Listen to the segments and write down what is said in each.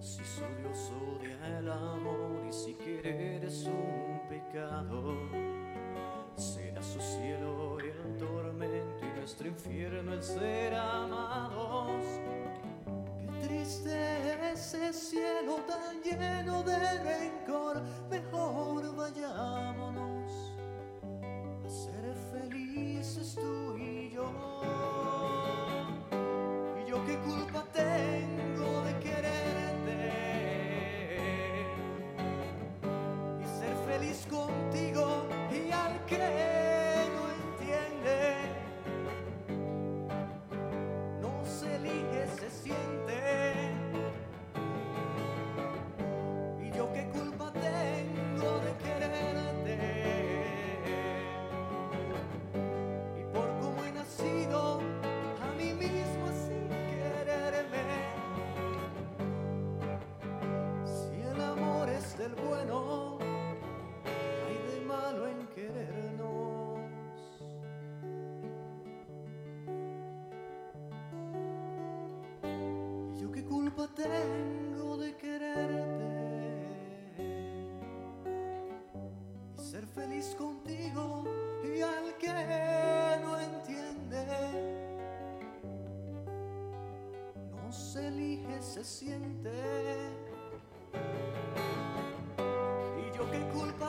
Si su Dios odia el amor y si querer es un pecado, será su cielo el tormento y nuestro infierno el ser amados. Qué triste ese cielo tan lleno de rencor, mejor vayámonos a ser felices tú y yo. Qué culpa tengo de quererte y ser feliz contigo y al que tengo de quererte y ser feliz contigo y al que no entiende no se elige, se siente. Y yo qué culpa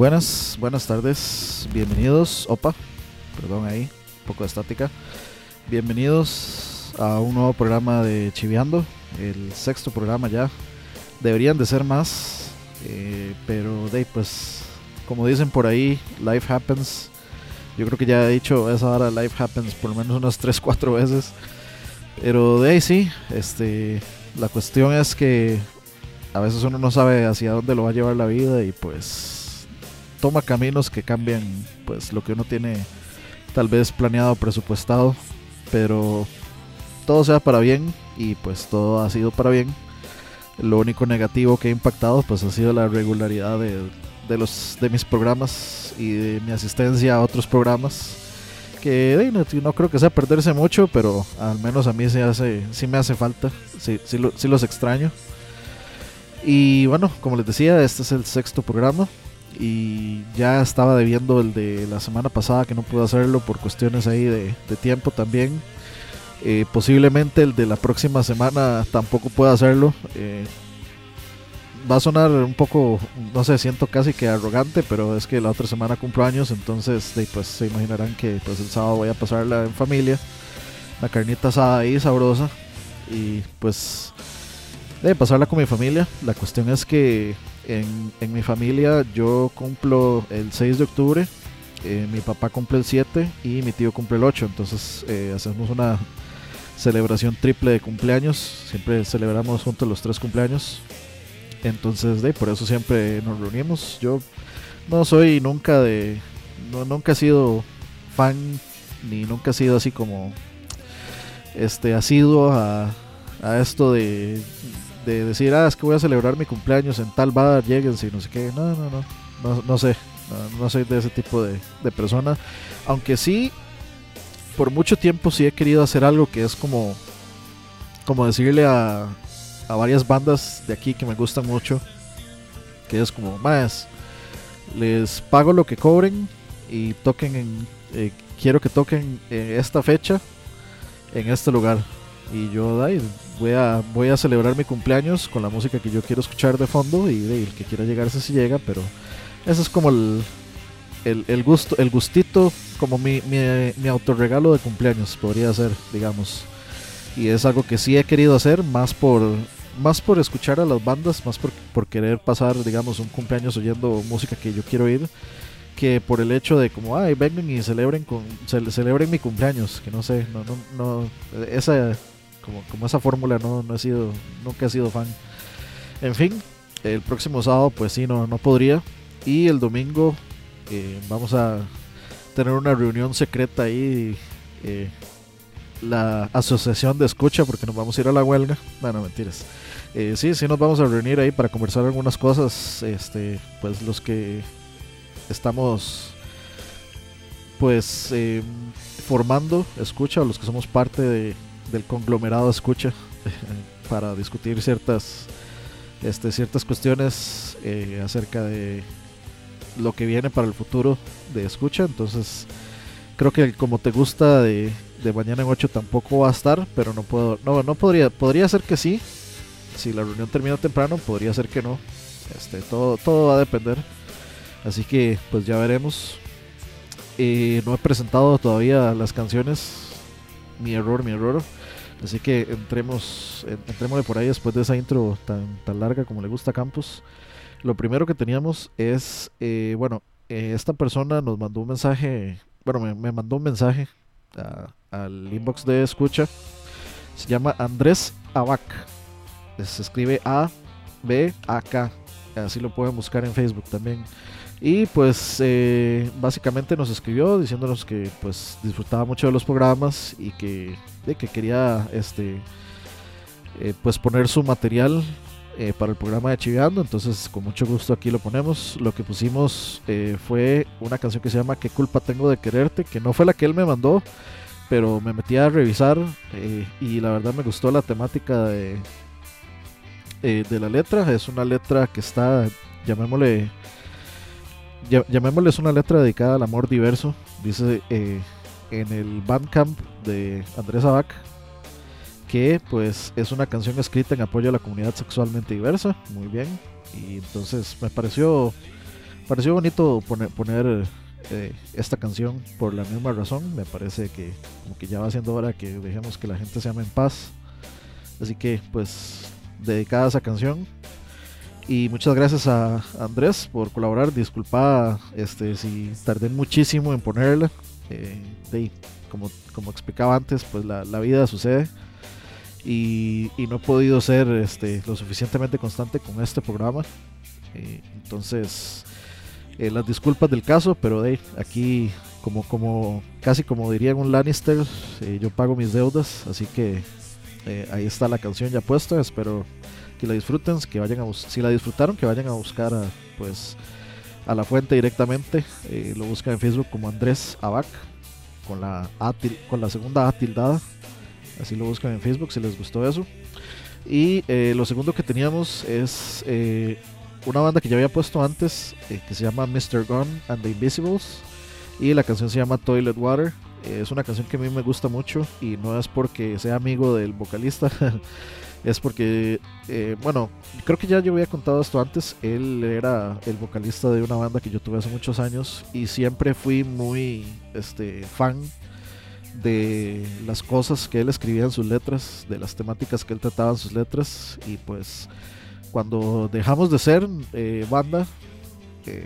Buenas, buenas tardes, bienvenidos, opa, perdón ahí, un poco de estática. Bienvenidos a un nuevo programa de Chiviando, el sexto programa ya. Deberían de ser más, eh, pero de pues, como dicen por ahí, life happens. Yo creo que ya he dicho esa hora life happens por lo menos unas 3, 4 veces. Pero de ahí sí, este, la cuestión es que a veces uno no sabe hacia dónde lo va a llevar la vida y pues toma caminos que cambian pues lo que uno tiene tal vez planeado, presupuestado, pero todo sea para bien y pues todo ha sido para bien. Lo único negativo que ha impactado pues ha sido la regularidad de, de los, de mis programas y de mi asistencia a otros programas que no, no, creo que sea perderse mucho, pero al menos a mí se hace, sí me hace falta, sí, lo, sí los extraño. Y bueno, como les decía, este es el sexto programa, y ya estaba debiendo el de la semana pasada que no pude hacerlo por cuestiones ahí de, tiempo también. Eh, posiblemente el de la próxima semana tampoco pueda hacerlo. Eh, va a sonar un poco, no sé, siento casi que arrogante, pero es que la otra semana cumplo años, entonces pues se imaginarán que pues el sábado voy a pasarla en familia. La carnita asada ahí sabrosa y pues de pasarla con mi familia. La cuestión es que en, en mi familia yo cumplo el 6 de octubre, eh, mi papá cumple el 7 y mi tío cumple el 8. Entonces eh, hacemos una celebración triple de cumpleaños. Siempre celebramos juntos los tres cumpleaños. Entonces, de por eso siempre nos reunimos. Yo no soy nunca de. No, nunca he sido fan, ni nunca he sido así como. Este, asiduo a, a esto de de decir, ah, es que voy a celebrar mi cumpleaños en tal bar, lleguen y no sé qué. No, no, no, no, no sé, no, soy de ese tipo de, de persona. Aunque sí, por mucho tiempo sí he querido hacer algo que es como, como decirle a, a varias bandas de aquí que me gustan mucho, que es como, más, les pago lo que cobren y toquen en, eh, quiero que toquen en esta fecha, en este lugar. Y yo, ay, voy a, voy a celebrar mi cumpleaños con la música que yo quiero escuchar de fondo y, el que quiera llegarse si llega, pero ese es como el, el, gusto, el gustito, como mi, mi, mi autorregalo de cumpleaños, podría ser, digamos. Y es algo que sí he querido hacer, más por, más por escuchar a las bandas, más por, por querer pasar, digamos, un cumpleaños oyendo música que yo quiero oír, que por el hecho de como, ay, vengan y celebren, con, celebren mi cumpleaños, que no sé, no, no, no, esa como, como esa fórmula no, no he sido, nunca he sido fan. En fin, el próximo sábado pues sí, no, no podría. Y el domingo eh, vamos a tener una reunión secreta ahí. Eh, la asociación de escucha porque nos vamos a ir a la huelga. Bueno, mentiras. Eh, sí, sí nos vamos a reunir ahí para conversar algunas cosas. Este, pues los que estamos pues formando escucha, los que somos parte de, del conglomerado escucha para discutir ciertas este, ciertas cuestiones eh, acerca de lo que viene para el futuro de escucha. Entonces creo que como te gusta de, de mañana en 8 tampoco va a estar pero no puedo no no podría podría ser que sí. Si la reunión termina temprano podría ser que no. Este todo todo va a depender. Así que pues ya veremos. Eh, no he presentado todavía las canciones. Mi error mi error Así que entremos, entremos por ahí después de esa intro tan, tan larga como le gusta a Campos. Lo primero que teníamos es, eh, bueno, eh, esta persona nos mandó un mensaje, bueno, me, mandó un mensaje al inbox de escucha. Se llama Andrés Abac. Se escribe A, B, A, K. Así lo pueden buscar en Facebook también. Y pues eh, básicamente nos escribió diciéndonos que pues disfrutaba mucho de los programas y que, que quería este eh, pues poner su material eh, para el programa de Chiveando. Entonces con mucho gusto aquí lo ponemos. Lo que pusimos fue una canción que se llama ¿Qué culpa tengo de quererte? Que no fue la que él me mandó, pero me metí a revisar y la verdad me gustó la temática de, de la letra. Es una letra que está, llamémosle llamémosles una letra dedicada al amor diverso. Dice eh, en el Bandcamp de Andrés Abac que pues es una canción escrita en apoyo a la comunidad sexualmente diversa. Muy bien. Y entonces me pareció pareció bonito poner, eh, esta canción por la misma razón. Me parece que como que ya va siendo hora que dejemos que la gente se ame en paz. Así que pues dedicada a esa canción y muchas gracias a Andrés por colaborar. Disculpa este, si tardé muchísimo en ponerla. Eh, como, como explicaba antes, pues la, vida sucede. Y, no he podido ser este, lo suficientemente constante con este programa. Eh, entonces, eh, las disculpas del caso, pero de aquí, como, como casi como diría un Lannister, yo pago mis deudas. Así que Eh, ahí está la canción ya puesta. Espero que la disfruten, que vayan a si la disfrutaron, que vayan a buscar a, pues a la fuente directamente. Eh, lo buscan en Facebook como Andrés Abac con la con la segunda A tildada. Así lo buscan en Facebook si les gustó eso. Y eh, lo segundo que teníamos es una banda que ya había puesto antes que se llama Mr. Gun and the Invisibles y la canción se llama Toilet Water. es una canción que a mí me gusta mucho y no es porque sea amigo del vocalista, es porque, eh, bueno, creo que ya yo había contado esto antes. Él era el vocalista de una banda que yo tuve hace muchos años y siempre fui muy este, fan de las cosas que él escribía en sus letras, de las temáticas que él trataba en sus letras. Y pues cuando dejamos de ser eh, banda,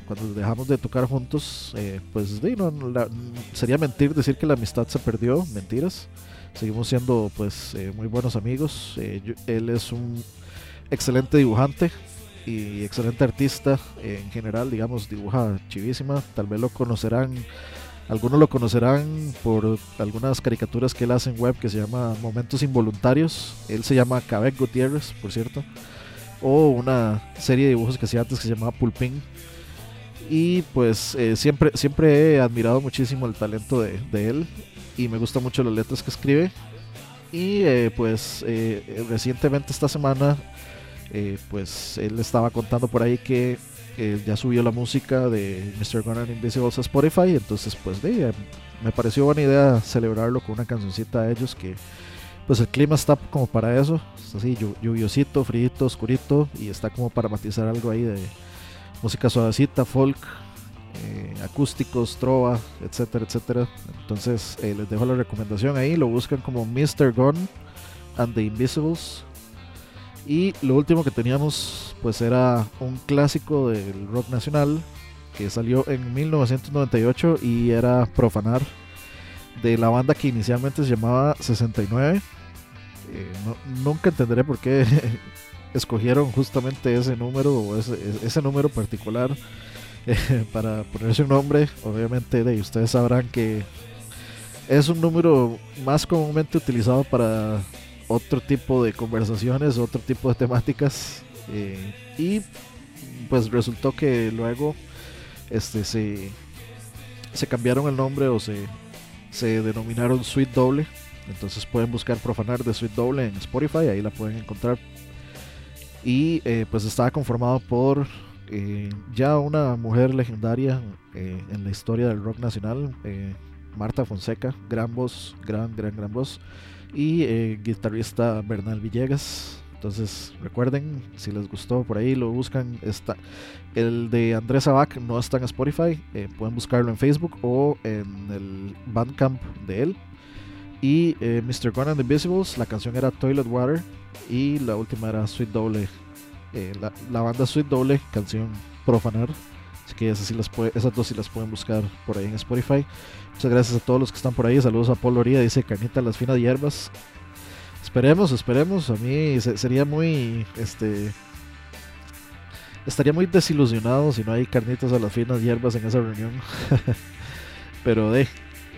cuando dejamos de tocar juntos, eh, pues sería mentir decir que la amistad se perdió, mentiras. Seguimos siendo pues eh, muy buenos amigos. Eh, él es un excelente dibujante y excelente artista en general, digamos, dibuja chivísima. Tal vez lo conocerán, algunos lo conocerán por algunas caricaturas que él hace en web que se llama Momentos Involuntarios. Él se llama Cabec Gutiérrez, por cierto. O una serie de dibujos que hacía antes que se llamaba Pulpín, y pues eh, siempre, siempre he admirado muchísimo el talento de, él y me gustan mucho las letras que escribe. Y eh, pues eh, recientemente esta semana, pues él estaba contando por ahí que ya subió la música de Mr. Gunner Invisibles a Spotify. Entonces pues me pareció buena idea celebrarlo con una cancioncita a ellos que pues el clima está como para eso. así lluviosito, frío, oscurito y está como para matizar algo ahí de música suavecita, folk, eh, acústicos, trova, etcétera, etcétera. Entonces eh, les dejo la recomendación ahí, lo buscan como Mr. Gun and the Invisibles. Y lo último que teníamos pues era un clásico del rock nacional que salió en 1998 y era Profanar de la banda que inicialmente se llamaba 69. Eh, nunca entenderé por qué escogieron justamente ese número o ese, número particular para ponerse un nombre. Obviamente de, ustedes sabrán que es un número más comúnmente utilizado para otro tipo de conversaciones, otro tipo de temáticas. Eh, y pues resultó que luego este se, se cambiaron el nombre o se, se denominaron Suite Doble. Entonces pueden buscar Profanar de Suite Doble en Spotify, ahí la pueden encontrar y eh, pues estaba conformado por eh, ya una mujer legendaria eh, en la historia del rock nacional, Marta Fonseca, gran voz, gran, gran, gran voz, y guitarrista Bernal Villegas. Entonces recuerden, si les gustó por ahí, lo buscan. Está, el de Andrés Abac no está en Spotify, pueden buscarlo en Facebook o en el Bandcamp de él. Y Mr. Gun and the Invisibles, la canción era Toilet Water y la última era Sweet Doble. Eh, la, banda Sweet Doble, canción Profanar. Así que esas, las dos sí las pueden buscar por ahí en Spotify. Muchas gracias a todos los que están por ahí. Saludos a Paul Loría, dice Canita las finas hierbas. Esperemos, esperemos. A mí sería muy. Este. Estaría muy desilusionado si no hay carnitas a las finas hierbas en esa reunión. Pero de.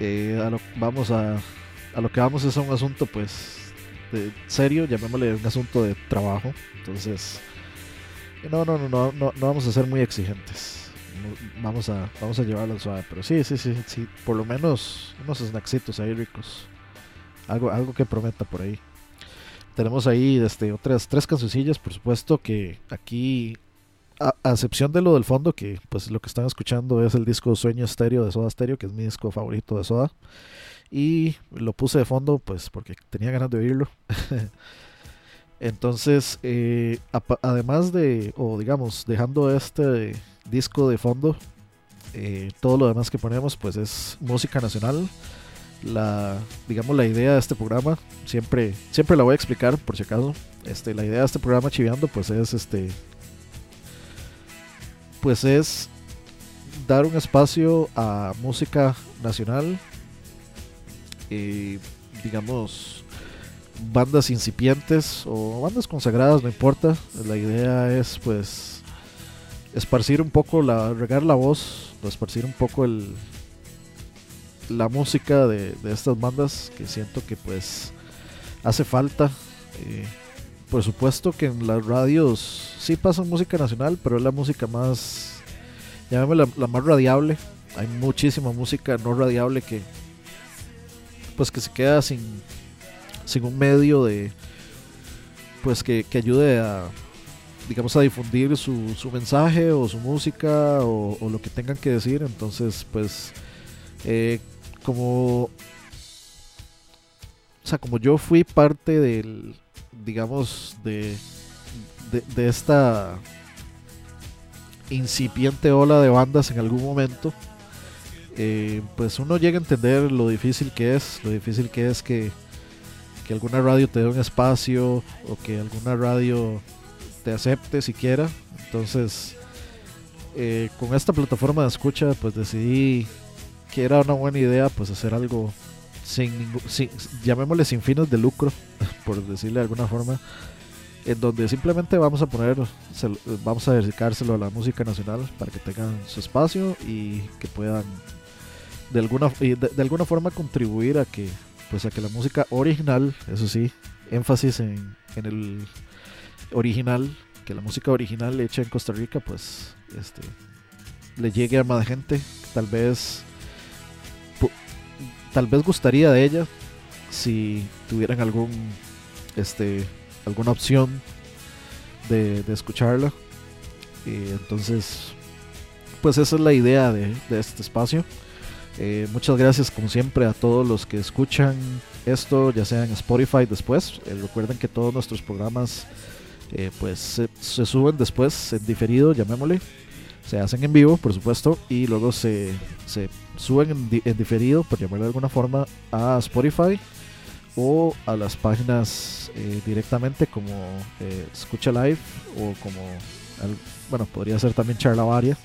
Eh, vamos a. A lo que vamos es a un asunto, pues serio, llamémosle un asunto de trabajo. Entonces, no, no, no, no, no, vamos a ser muy exigentes. Vamos a, vamos a llevarlo suave. Pero sí, sí, sí, sí. Por lo menos unos snacksitos ahí ricos. Algo, algo que prometa por ahí. Tenemos ahí este, otras tres cancioncillas, por supuesto, que aquí, a, excepción de lo del fondo, que pues lo que están escuchando es el disco Sueño Estéreo de Soda Stereo, que es mi disco favorito de Soda. Y lo puse de fondo pues porque tenía ganas de oírlo. Entonces, eh, además de, o digamos, dejando este disco de fondo, eh, todo lo demás que ponemos pues es música nacional. La, digamos, la idea de este programa, siempre, siempre la voy a explicar por si acaso. Este, la idea de este programa Chiveando pues es este, pues es dar un espacio a música nacional digamos, bandas incipientes o bandas consagradas, no importa. La idea es pues esparcir un poco, la, regar la voz, esparcir un poco el, la música de, estas bandas que siento que pues hace falta Eh, por supuesto que en las radios sí pasan música nacional, pero es la música más, llamémosla la, más radiable. Hay muchísima música no radiable que, pues que se queda sin, sin un medio de, pues que, que ayude a, digamos, a difundir su, su mensaje o su música o, lo que tengan que decir. Entonces, pues, eh, como, o sea, como yo fui parte del, digamos, de, de, de esta incipiente ola de bandas en algún momento, eh, pues uno llega a entender lo difícil que es, lo difícil que es que, que alguna radio te dé un espacio o que alguna radio te acepte siquiera. Entonces, eh, con esta plataforma de escucha, pues decidí que era una buena idea, pues hacer algo sin, sin llamémosle sin fines de lucro, por decirle de alguna forma, en donde simplemente vamos a poner, vamos a dedicárselo a la música nacional para que tengan su espacio y que puedan de alguna, de alguna forma contribuir a que, pues a que la música original, eso sí, énfasis en, en el original, que la música original hecha en Costa Rica, pues este le llegue a más gente, tal vez tal vez gustaría de ella si tuvieran algún este alguna opción de, de escucharla. Y entonces pues esa es la idea de, de este espacio eh, muchas gracias como siempre a todos los que escuchan esto ya sea en Spotify después eh, recuerden que todos nuestros programas eh, pues se, suben después en diferido llamémosle se hacen en vivo por supuesto y luego se, se suben en, en, diferido, por llamarlo de alguna forma, a Spotify o a las páginas directamente como Escucha Live o como, bueno, podría ser también Charlavaria,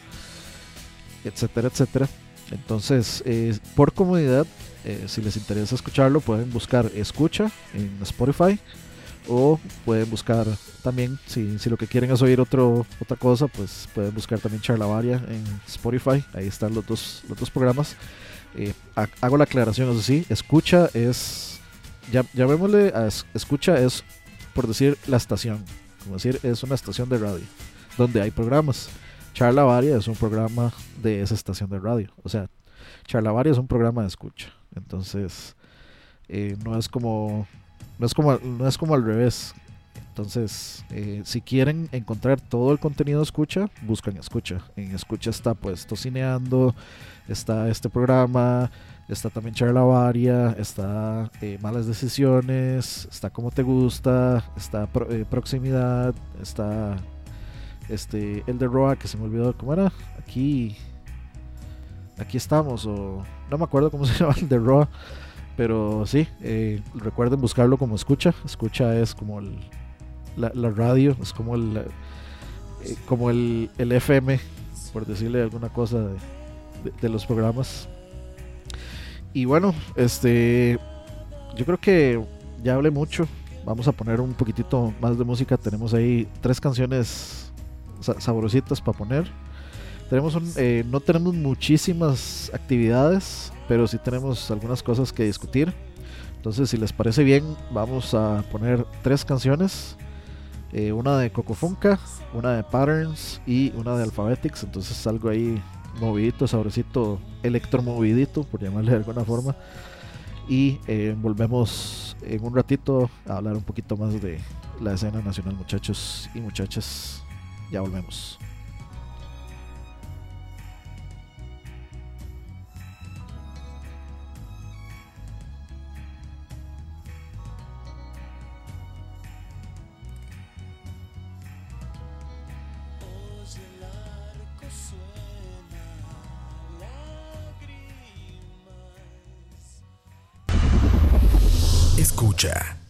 etcétera, etcétera. Entonces, eh, por comodidad, si les interesa escucharlo, pueden buscar Escucha en Spotify o pueden buscar también, si, si, lo que quieren es oír otro, otra cosa, pues pueden buscar también Charlavaria en Spotify. Ahí están los dos, los dos programas. Eh, hago la aclaración, eso sí, escucha es, ya, llamémosle a escucha es, por decir, la estación. Como decir, es una estación de radio donde hay programas. Charlavaria es un programa de esa estación de radio. O sea, Charlavaria es un programa de escucha. Entonces, eh, no es como no es como, no es como al revés. Entonces, eh, si quieren encontrar todo el contenido escucha, buscan escucha. En escucha está pues Tocineando, está este programa, está también Charla Varia, está eh, Malas Decisiones, está Como Te Gusta, está pro, Proximidad, está este el de Roa que se me olvidó cómo era. Aquí aquí estamos o no me acuerdo cómo se llama el de Roa. Pero sí, eh, recuerden buscarlo como escucha. Escucha es como el, la, radio, es como el, eh, como el, el, FM, por decirle alguna cosa de, de, de, los programas. Y bueno, este, yo creo que ya hablé mucho. Vamos a poner un poquitito más de música. Tenemos ahí tres canciones sabrositas para poner. Tenemos eh, no tenemos muchísimas actividades, pero sí tenemos algunas cosas que discutir. Entonces, si les parece bien, vamos a poner tres canciones. Eh, una de Cocofunca, una de Patterns y una de Alphabetics. Entonces algo ahí movidito, sabrosito, electromovidito, por llamarle de alguna forma. Y eh, volvemos en un ratito a hablar un poquito más de la escena nacional, muchachos y muchachas. Ya volvemos. Escucha.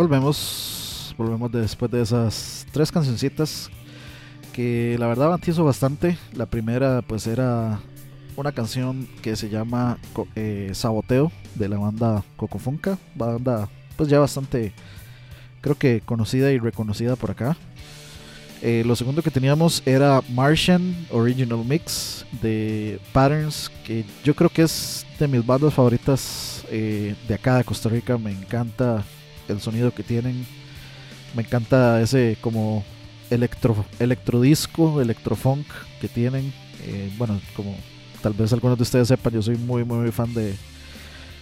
Volvemos, volvemos de- después de esas tres cancioncitas que la verdad bantizo bastante. La primera pues era una canción que se llama eh, Saboteo de la banda Cocofunca, banda pues ya bastante creo que conocida y reconocida por acá. Eh, lo segundo que teníamos era Martian Original Mix de Patterns, que yo creo que es de mis bandas favoritas eh, de acá de Costa Rica. Me encanta el sonido que tienen. Me encanta ese como electro, electrodisco, electrofunk que tienen. Eh, bueno, como tal vez algunos de ustedes sepan, yo soy muy muy, muy fan de,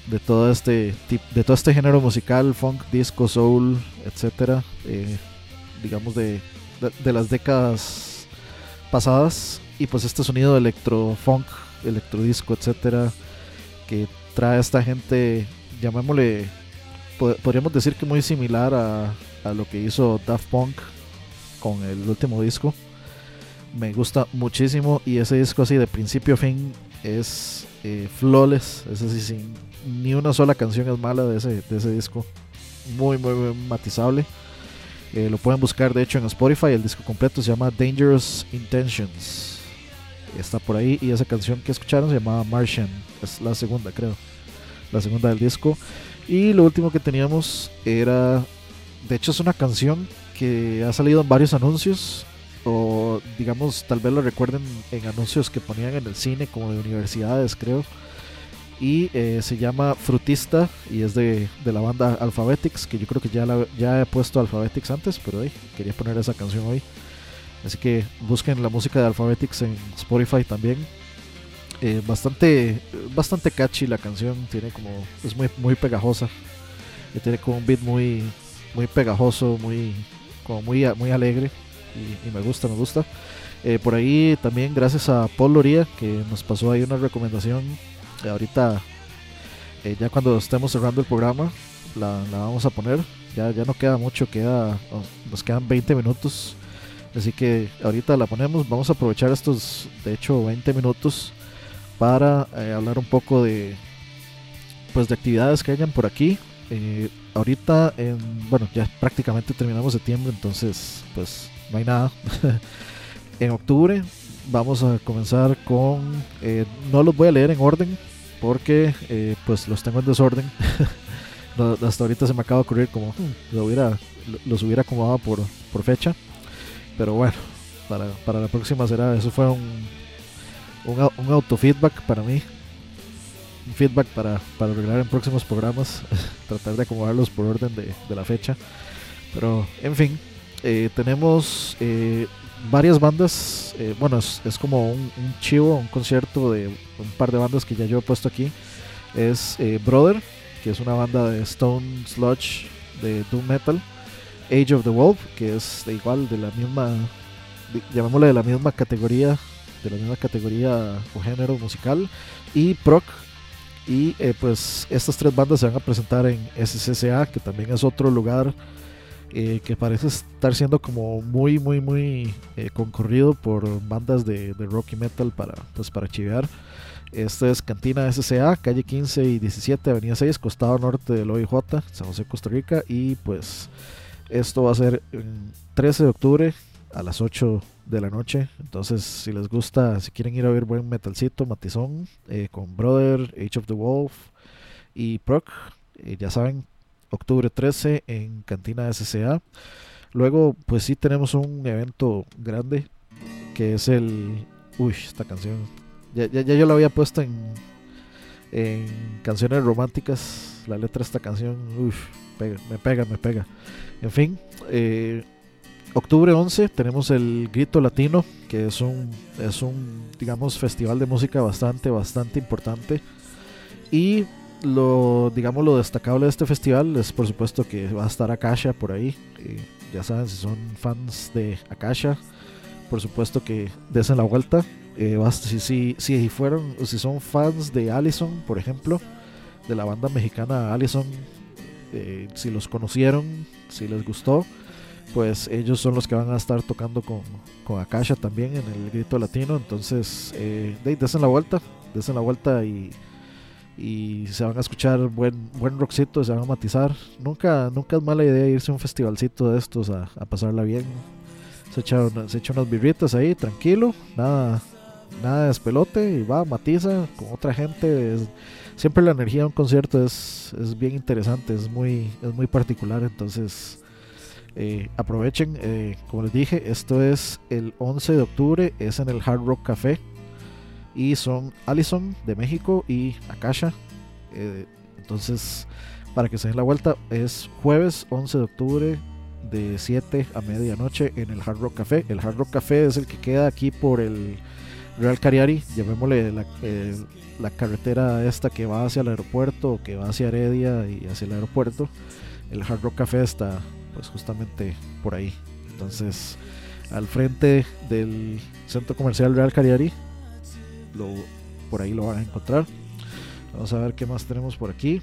de todo este tip- de todo este género musical, funk, disco, soul, etcétera. Eh, digamos de, de, las décadas pasadas. Y pues este sonido electrofunk, electrodisco, etcétera, que trae a esta gente, llamémosle podríamos decir que muy similar a, a lo que hizo Daft Punk con el último disco. Me gusta muchísimo y ese disco así de principio a fin es eh, flawless, es así sin ni una sola canción es mala de ese, de ese disco. Muy, muy, muy matizable. Eh, lo pueden buscar de hecho en Spotify, el disco completo se llama Dangerous Intentions. Está por ahí y esa canción que escucharon se llamaba Martian, es la segunda creo, la segunda del disco. Y lo último que teníamos era, de hecho es una canción que ha salido en varios anuncios, o digamos, tal vez lo recuerden en anuncios que ponían en el cine, como de universidades, creo. Y eh, se llama Frutista y es de, de la banda Alphabetics, que yo creo que ya, ya he puesto Alphabetics antes, pero hey, quería poner esa canción hoy. Así que busquen la música de Alphabetics en Spotify también. Eh, bastante, bastante catchy la canción, tiene como, es muy, muy pegajosa. Y tiene como un beat muy, muy pegajoso, muy, como muy, muy alegre y, me gusta, me gusta. Eh, por ahí también gracias a Paul Loría que nos pasó ahí una recomendación. Eh, ahorita, eh, ya cuando estemos cerrando el programa, la, la vamos a poner. Ya, ya no queda mucho, queda, oh, nos quedan 20 minutos. Así que ahorita la ponemos. Vamos a aprovechar estos, de hecho, 20 minutos para eh, hablar un poco de, pues, de actividades que hayan por aquí. Eh, ahorita, en, bueno, ya prácticamente terminamos septiembre, entonces, pues, no hay nada. en octubre vamos a comenzar con, eh, no los voy a leer en orden porque, pues, los tengo en desorden. No, hasta ahorita se me acaba de ocurrir como hmm, lo hubiera, lo- los hubiera acomodado por, por fecha. Pero bueno, para, para la próxima será. Eso fue un, un, un autofeedback para mí. Un feedback para, para arreglar en próximos programas. Tratar de acomodarlos por orden de, de la fecha. Pero en fin, eh, tenemos eh, varias bandas. eh, bueno, es, es como un, chivo, un concierto de un par de bandas que ya yo he puesto aquí. Es eh, Brother, que es una banda de Stone Sludge de Doom Metal. Age of the Wolf, que es igual de la misma, de- llamémosle de la misma categoría, de la misma categoría o género musical, y Proc. Y eh, pues estas tres bandas se van a presentar en SCCA, que también es otro lugar eh, que parece estar siendo como muy, muy, muy eh, concurrido por bandas de, rock y metal para, pues, para chivear. Esta es Cantina SCA, calle 15 y 17, avenida 6, costado norte del OIJ, San José, Costa Rica. Y pues esto va a ser el 13 de octubre a las 8 de la noche. Entonces, si les gusta, si quieren ir a ver buen metalcito, matizón, eh, con Brother, Age of the Wolf y Proc, eh, ya saben, octubre 13 en Cantina SCA. Luego, pues sí tenemos un evento grande que es el... Uy, esta canción. Ya, ya, yo la había puesto en, en canciones románticas. La letra de esta canción, uy, pega, me pega, me pega. En fin, eh, octubre 11 tenemos el Grito Latino, que es un, es un, digamos, festival de música bastante, bastante importante. Y lo, digamos, lo destacable de este festival es, por supuesto, que va a estar Akasha por ahí. Ya saben, si son fans de Akasha, por supuesto que desen la vuelta. Eh, si, si, si fueron, si son fans de Allison, por ejemplo, de la banda mexicana Allison, eh, si los conocieron, si les gustó, pues ellos son los que van a estar tocando con, con Akasha también en el grito latino. Entonces, eh, desen la vuelta, desen la vuelta y, y se van a escuchar buen, buen rockcito, se van a matizar. Nunca, nunca es mala idea irse a un festivalcito de estos a, a pasarla bien. Se echa, una- se echa unas birritas ahí, tranquilo, nada, nada de despelote y va, matiza con otra gente. siempre la energía de un concierto es, es bien interesante, es muy, es muy particular, entonces eh, aprovechen. eh, como les dije, esto es el 11 de octubre, es en el Hard Rock Café y son Allison de México y Akasha. eh, entonces, para que se den la vuelta, es jueves 11 de octubre de 7 a medianoche en el Hard Rock Café. El Hard Rock Café es el que queda aquí por el Real Cariari, llamémosle la, la carretera esta que va hacia el aeropuerto, que va hacia Heredia y hacia el aeropuerto. El Hard Rock Café está pues justamente por ahí. Entonces, al frente del centro comercial Real Cariari, lo, por ahí lo van a encontrar. Vamos a ver qué más tenemos por aquí.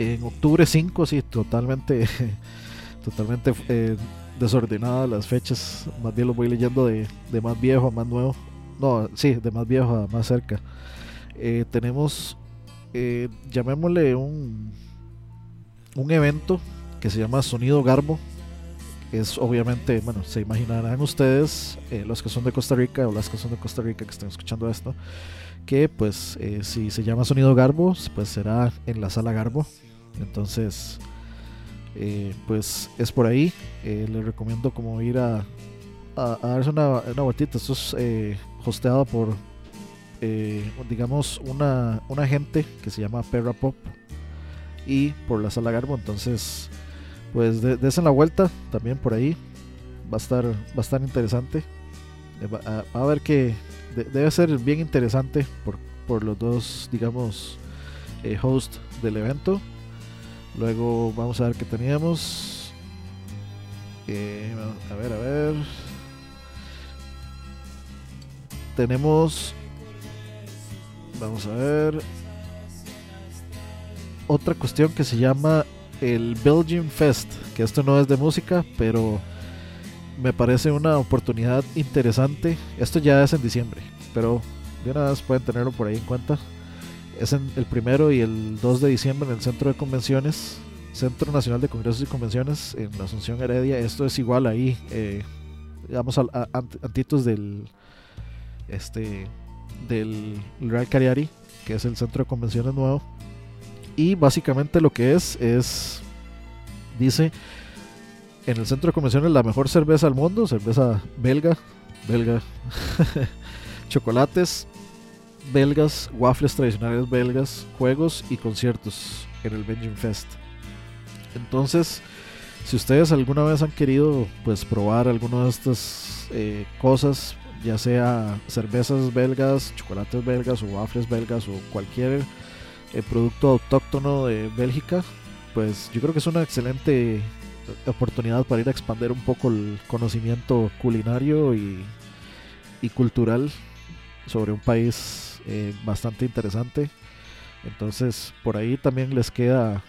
En octubre 5, sí, totalmente, totalmente eh, desordenadas las fechas. Más bien lo voy leyendo de, de más viejo a más nuevo. No, sí, de más viejo a más cerca. Eh, tenemos, eh, llamémosle un, un evento que se llama Sonido Garbo. Es obviamente, bueno, se imaginarán ustedes, eh, los que son de Costa Rica o las que son de Costa Rica que están escuchando esto, que pues eh, si se llama Sonido Garbo, pues será en la sala Garbo. Entonces, eh, pues es por ahí. Les recomiendo como ir a, a, darse una, una vueltita. Esto es hosteado por, digamos, una, una gente que se llama Perra Pop y por la sala Garbo. Entonces, pues de, desen la vuelta también por ahí. Va a estar, va a estar interesante. Eh, Va a, ver que de- debe ser bien interesante por, por los dos, digamos, eh, host del evento. Luego vamos a ver qué teníamos. Eh, a ver, a ver. Tenemos. Vamos a ver. Otra cuestión que se llama el Belgium Fest. Que esto no es de música, pero me parece una oportunidad interesante. Esto ya es en diciembre, pero de una vez pueden tenerlo por ahí en cuenta. Es en el primero y el 2 de diciembre en el Centro de Convenciones, Centro Nacional de Congresos y Convenciones en Asunción Heredia. Esto es igual ahí, eh, digamos, a- ant- antitos del, este, del Real Cariari, que es el Centro de Convenciones nuevo. Y básicamente lo que es, es, dice, en el centro de convenciones la mejor cerveza del mundo, cerveza belga, belga, chocolates belgas, waffles tradicionales belgas, juegos y conciertos en el Belgium Fest. Entonces, si ustedes alguna vez han querido pues probar alguna de estas eh, cosas, ya sea cervezas belgas, chocolates belgas o waffles belgas o cualquier eh, producto autóctono de Bélgica, pues yo creo que es una excelente oportunidad para ir a expandir un poco el conocimiento culinario y, y cultural sobre un país eh, bastante interesante. Entonces, por ahí también les queda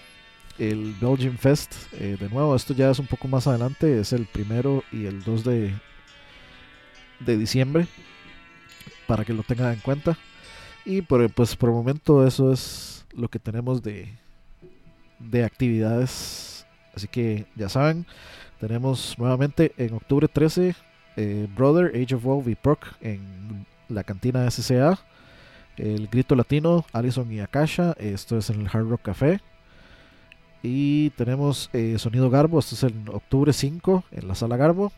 el Belgium Fest. Eh, de nuevo, esto ya es un poco más adelante, es el primero y el 2 de, de diciembre, para que lo tengan en cuenta. Y por, pues por el momento eso es lo que tenemos de, de actividades. Así que ya saben, tenemos nuevamente en octubre 13 eh, Brother, Age of Wolf y Proc en la cantina SCA. El Grito Latino, Allison y Akasha. Esto es en el Hard Rock Café. Y tenemos eh, Sonido Garbo. Esto es en octubre 5 en la Sala Garbo.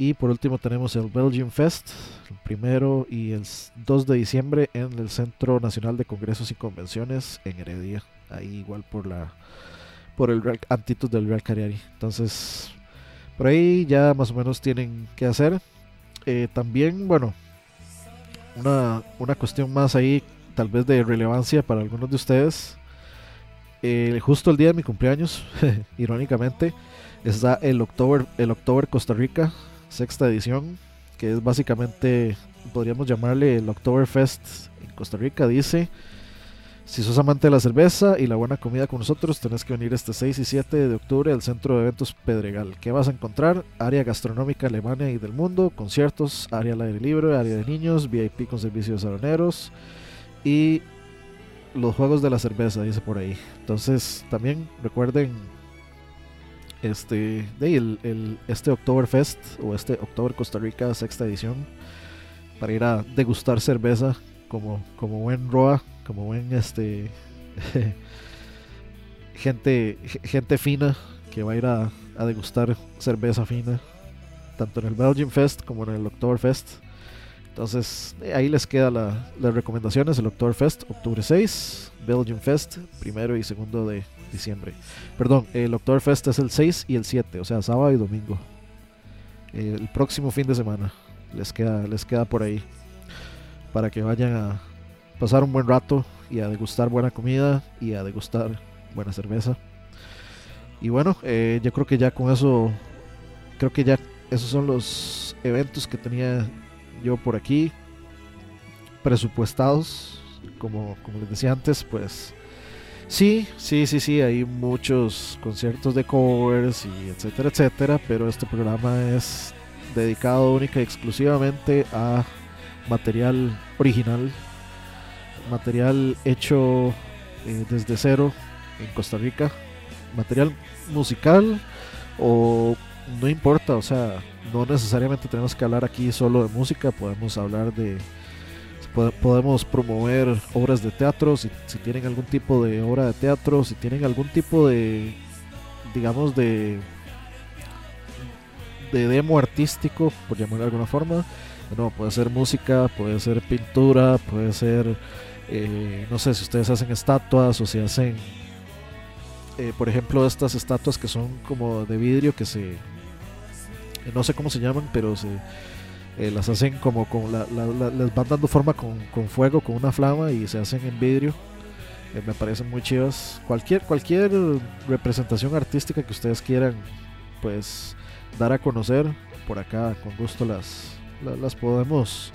Y por último tenemos el Belgium Fest, el primero y el 2 de diciembre en el Centro Nacional de Congresos y Convenciones en Heredia. Ahí igual por la por el Real, Antitus del Real Cariari. Entonces, por ahí ya más o menos tienen que hacer. Eh, también, bueno, una, una cuestión más ahí, tal vez de relevancia para algunos de ustedes. Eh, justo el día de mi cumpleaños, irónicamente, está el October, el October Costa Rica, sexta edición, que es básicamente, podríamos llamarle el Oktoberfest en Costa Rica. Dice, si sos amante de la cerveza y la buena comida con nosotros, tenés que venir este 6 y 7 de octubre al Centro de Eventos Pedregal. ¿Qué vas a encontrar? Área gastronómica Alemania y del mundo, conciertos, área al aire libre, área de niños, VIP con servicios saloneros y los juegos de la cerveza, dice por ahí. Entonces, también recuerden este de el, el- este Oktoberfest o este October Costa Rica sexta edición para ir a degustar cerveza como, como buen Roa, como buen este gente gente fina que va a ir a, a degustar cerveza fina tanto en el Belgium Fest como en el Oktoberfest. Entonces, eh, ahí les queda la- las recomendaciones. El Oktoberfest, octubre 6. Belgium Fest, primero y segundo de diciembre. Perdón, el Oktoberfest es el 6 y el 7, o sea, sábado y domingo. El próximo fin de semana. Les queda, les queda por ahí. Para que vayan a pasar un buen rato y a degustar buena comida y a degustar buena cerveza. Y bueno, eh, yo creo que ya con eso, creo que ya esos son los eventos que tenía yo por aquí presupuestados. Como, como les decía antes, pues sí, sí, sí, sí, hay muchos conciertos de covers y etcétera, etcétera, pero este programa es dedicado única y exclusivamente a material original, material hecho eh, desde cero en Costa Rica, material musical o no importa, o sea, no necesariamente tenemos que hablar aquí solo de música, podemos hablar de pode- podemos promover obras de teatro, si, tienen algún tipo de obra de teatro, si tienen algún tipo de digamos de de demo artístico, por llamarlo de alguna forma. No, puede ser música, puede ser pintura, puede ser, eh, no sé, si ustedes hacen estatuas o si hacen, eh, por ejemplo, estas estatuas que son como de vidrio que se, no sé cómo se llaman, pero se eh, las hacen como con la, la- les van dando forma con, con fuego, con una flama y se hacen en vidrio. Eh, me parecen muy chivas. Cualquier, cualquier representación artística que ustedes quieran pues dar a conocer, por acá con gusto las, la- las, podemos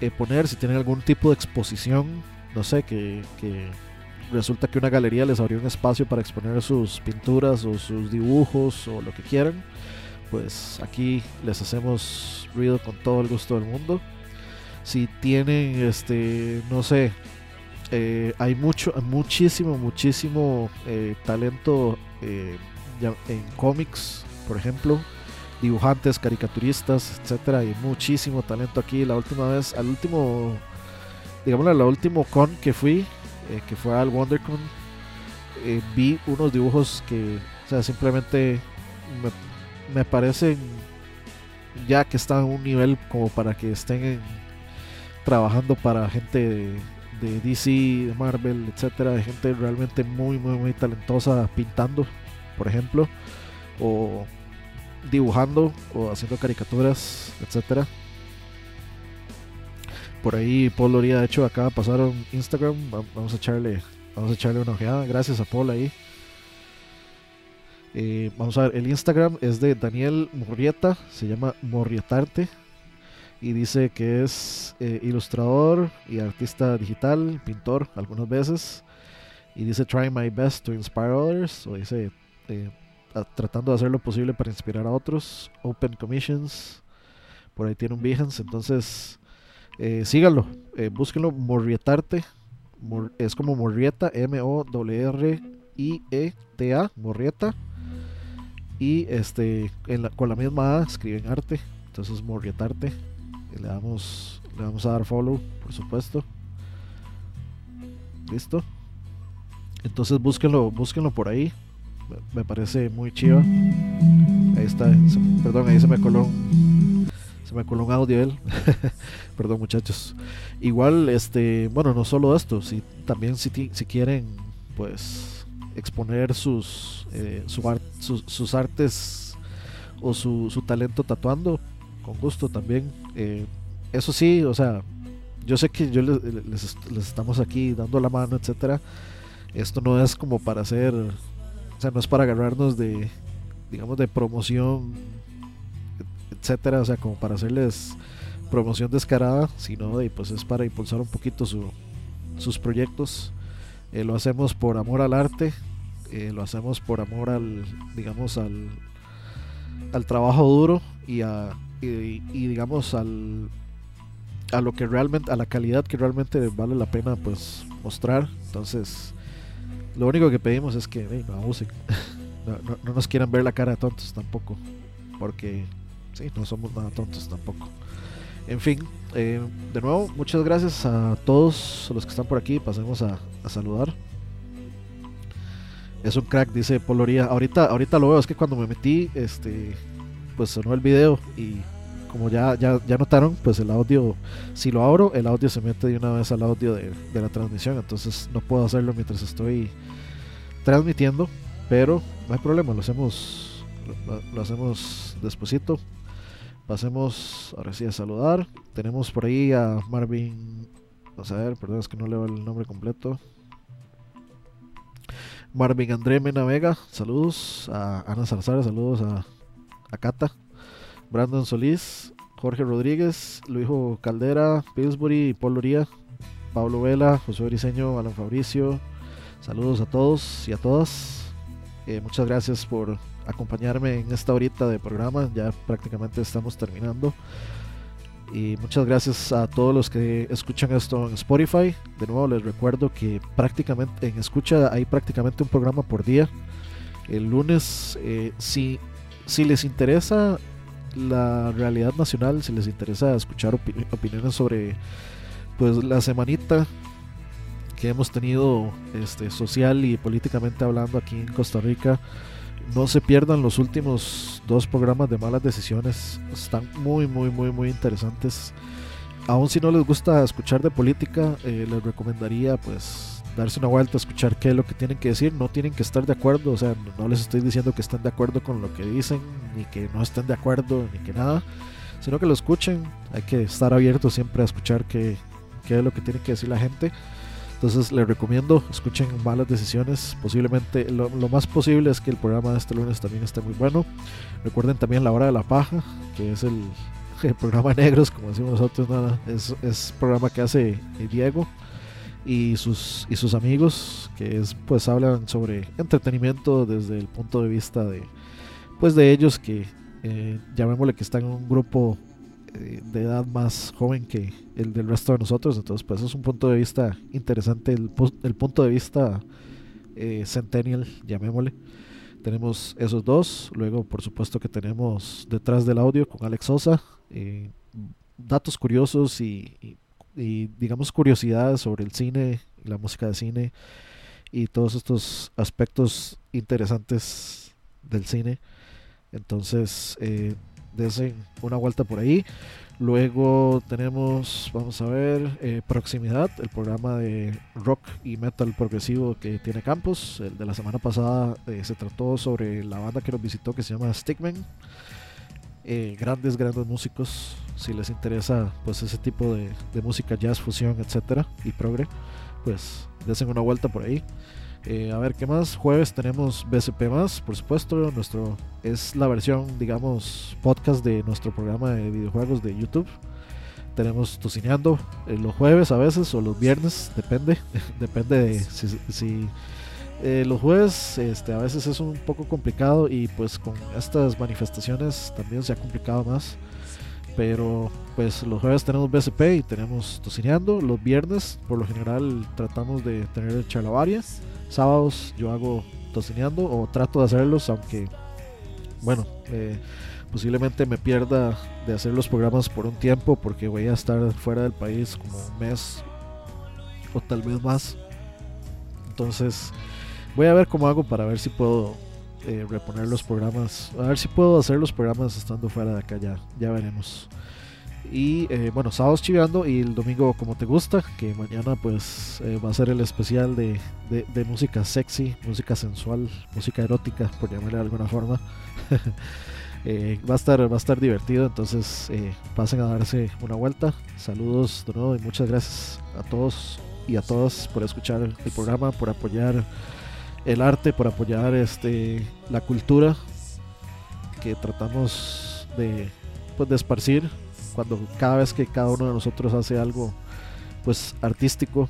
eh, poner si tienen algún tipo de exposición, no sé, que, que resulta que una galería les abrió un espacio para exponer sus pinturas o sus dibujos o lo que quieran, pues aquí les hacemos ruido con todo el gusto del mundo. Si tienen, este, no sé, eh, hay mucho, muchísimo, muchísimo eh, talento eh, en cómics, por ejemplo, dibujantes, caricaturistas, etcétera, hay muchísimo talento aquí. La última vez, al último, digamos, la último con que fui, que fue al WonderCon, vi unos dibujos que, o sea, simplemente me, me parecen ya que están a un nivel como para que estén trabajando para gente de, DC, de Marvel, etcétera, de gente realmente muy, muy, muy talentosa pintando, por ejemplo, o dibujando o haciendo caricaturas, etcétera. Por ahí Paul Loría, de hecho, acaba de pasar un Instagram. va- Vamos a echarle, vamos a echarle una ojeada. Gracias a Paul ahí. Eh, vamos a ver, el Instagram es de Daniel Morrieta, se llama Morrietarte. Y dice que es eh, ilustrador y artista digital, pintor algunas veces. Y dice try my best to inspire others. O dice eh, tratando de hacer lo posible para inspirar a otros. Open commissions. Por ahí tiene un Behance. Entonces, síganlo. búsquenlo. Morrietarte. Mor- es como Morrieta. M-O-R-R-I-E-T-A. Morrieta. Y este, en la- con la misma A escriben arte. Entonces, Morrietarte. Le damos, le vamos a dar follow, por supuesto. Listo. Entonces búsquenlo, búsquenlo por ahí. Me- parece muy chiva. Ahí está. perdón, ahí se me coló se me coló un audio él. perdón muchachos. Igual, este, bueno, no solo esto, si también si, si quieren, pues, exponer sus, eh, su sus, sus artes o su, su talento tatuando, con gusto también. Eh, eso sí, o sea, yo sé que yo les, les les estamos aquí dando la mano, etcétera. Esto no es como para hacer, o sea, no es para agarrarnos de, digamos, de promoción, etcétera, o sea, como para hacerles promoción descarada, sino de, pues es para impulsar un poquito su- sus proyectos. Eh, lo hacemos por amor al arte, eh, lo hacemos por amor al, digamos, al, al trabajo duro y a, y, digamos, al, a lo que realmente, a la calidad que realmente vale la pena, pues, mostrar. Entonces, lo único que pedimos es que hey, no no, no- no nos quieran ver la cara de tontos tampoco. Porque sí, no somos nada tontos tampoco. En fin, eh, de nuevo, muchas gracias a todos los que están por aquí. Pasemos a saludar. Es un crack, dice Poloría. Ahorita, ahorita lo veo, es que cuando me metí, este, pues sonó el video y como ya, ya, ya notaron, pues el audio, si lo abro, el audio se mete de una vez al audio de, de la transmisión, entonces no puedo hacerlo mientras estoy transmitiendo, pero no hay problema, lo hacemos, lo, hacemos despuesito. Pasemos ahora sí a saludar. Tenemos por ahí a Marvin. Vamos a ver, perdón, es que no leo el nombre completo. Marvin André Mena Vega, saludos. A Ana Salazar, saludos a, a Cata. Brandon Solís, Jorge Rodríguez, Luijo Caldera, Pillsbury y Paul Loría. Pablo Vela, José Briseño, Alan Fabricio. Saludos a todos y a todas. Eh, muchas gracias por acompañarme en esta horita de programa. Ya prácticamente estamos terminando. Y muchas gracias a todos los que escuchan esto en Spotify. De nuevo les recuerdo que prácticamente en escucha hay prácticamente un programa por día. El lunes, eh, si, si les interesa la realidad nacional, si les interesa escuchar opi- opiniones sobre pues la semanita que hemos tenido este, social y políticamente hablando aquí en Costa Rica, no se pierdan los últimos dos programas de malas decisiones. Están muy, muy, muy, muy interesantes. Aún si no les gusta escuchar de política, eh, les recomendaría pues darse una vuelta a escuchar qué es lo que tienen que decir. No tienen que estar de acuerdo, o sea, no, les estoy diciendo que estén de acuerdo con lo que dicen, ni que no estén de acuerdo, ni que nada, sino que lo escuchen. Hay que estar abiertos siempre a escuchar qué, qué es lo que tiene que decir la gente. Entonces les recomiendo, escuchen malas decisiones. Posiblemente, lo, más posible es que el programa de este lunes también esté muy bueno. Recuerden también La Hora de la Paja, que es el, el programa negros, como decimos nosotros, nada, es, es programa que hace Diego y sus, y sus amigos, que es, pues hablan sobre entretenimiento desde el punto de vista de, pues de ellos que, eh, llamémosle que están en un grupo eh, de edad más joven que el del resto de nosotros. Entonces, pues es un punto de vista interesante, el, el punto de vista eh, centennial, llamémosle. Tenemos esos dos. Luego, por supuesto, que tenemos detrás del audio con Alex Sosa. Eh, datos curiosos y, y, y, digamos, curiosidades sobre el cine la música de cine y todos estos aspectos interesantes del cine. Entonces, eh, desen una vuelta por ahí. Luego tenemos, vamos a ver, eh, Proximidad, el programa de rock y metal progresivo que tiene Campos. El de la semana pasada eh, se trató sobre la banda que nos visitó que se llama Stickman. Eh, grandes, grandes músicos. Si les interesa pues ese tipo de, música, jazz, fusión, etcétera, y progre, pues desen una vuelta por ahí. Eh, a ver qué más. Jueves tenemos BCP más, por supuesto. Nuestro es la versión, digamos, podcast de nuestro programa de videojuegos de YouTube. Tenemos tocineando eh, los jueves a veces o los viernes, depende, depende de si, eh, los jueves este, a veces es un poco complicado y pues con estas manifestaciones también se ha complicado más. Pero pues los jueves tenemos BCP y tenemos tocineando. Los viernes por lo general tratamos de tener charlavarias sábados yo hago tocineando o trato de hacerlos, aunque bueno, eh, posiblemente me pierda de hacer los programas por un tiempo porque voy a estar fuera del país como un mes o tal vez más. Entonces voy a ver cómo hago para ver si puedo eh, reponer los programas, a ver si puedo hacer los programas estando fuera de acá, ya, ya veremos. Y eh, bueno, sábados chiveando y el domingo como te gusta, que mañana pues eh, va a ser el especial de, de, música sexy, música sensual, música erótica, por llamarle de alguna forma. eh, va, a estar, va a estar divertido, entonces pasen a darse una vuelta. Saludos de nuevo y muchas gracias a todos y a todas por escuchar el programa, por apoyar el arte, por apoyar este, la cultura que tratamos de, pues, de esparcir cuando cada vez que cada uno de nosotros hace algo pues artístico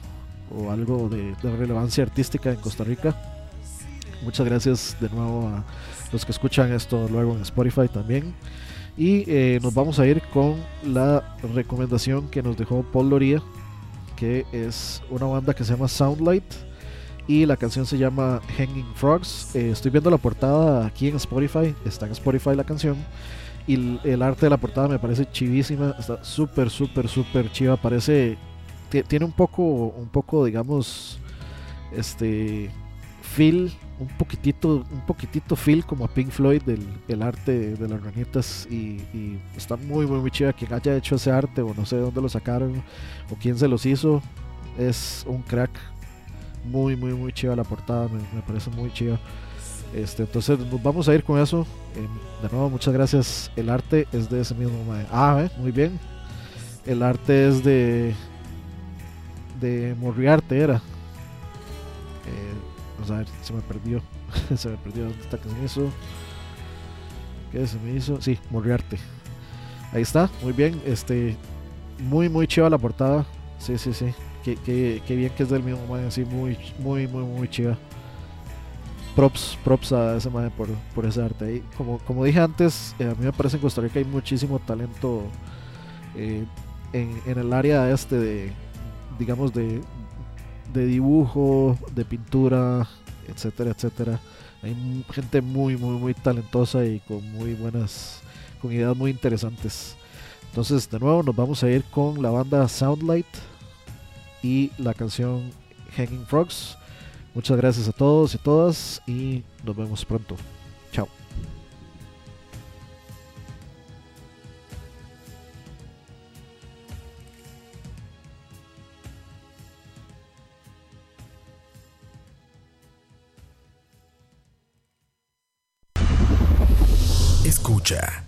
o algo de, relevancia artística en Costa Rica. Muchas gracias de nuevo a los que escuchan esto luego en Spotify también. Y eh, nos vamos a ir con la recomendación que nos dejó Paul Loría, que es una banda que se llama Soundlight y la canción se llama Hanging Frogs. Eh, estoy viendo la portada aquí en Spotify, está en Spotify la canción y el, arte de la portada me parece chivísima, está súper, súper, súper chiva, parece, tiene un poco, un poco, digamos, este, feel, un poquitito, un poquitito feel como a Pink Floyd del el arte de las ranitas y, y, está muy, muy, muy chiva, quien haya hecho ese arte o no sé de dónde lo sacaron o quién se los hizo, es un crack, muy, muy, muy chiva la portada, me, me parece muy chiva. Este, entonces vamos a ir con eso. Eh, de nuevo, muchas gracias. El arte es de ese mismo mae. Ah, ¿eh? muy bien. El arte es de. de Morriarte, era. Eh, vamos a ver, se me perdió. se me perdió. ¿Dónde está que se me hizo? ¿Qué se me hizo? Sí, Morriarte. Ahí está, muy bien. Este, muy, muy chiva la portada. Sí, sí, sí. Qué, qué, qué bien que es del mismo mae. Así, muy, muy, muy, muy chiva props, props a ese man por, por ese arte. Como, como dije antes, eh, a mí me parece en Costa Rica hay muchísimo talento eh, en, en, el área este de, digamos, de, de dibujo, de pintura, etcétera, etcétera. Hay gente muy, muy, muy talentosa y con muy buenas, con ideas muy interesantes. Entonces, de nuevo, nos vamos a ir con la banda Soundlight y la canción Hanging Frogs. Muchas gracias a todos y todas y nos vemos pronto. Chao. Escucha.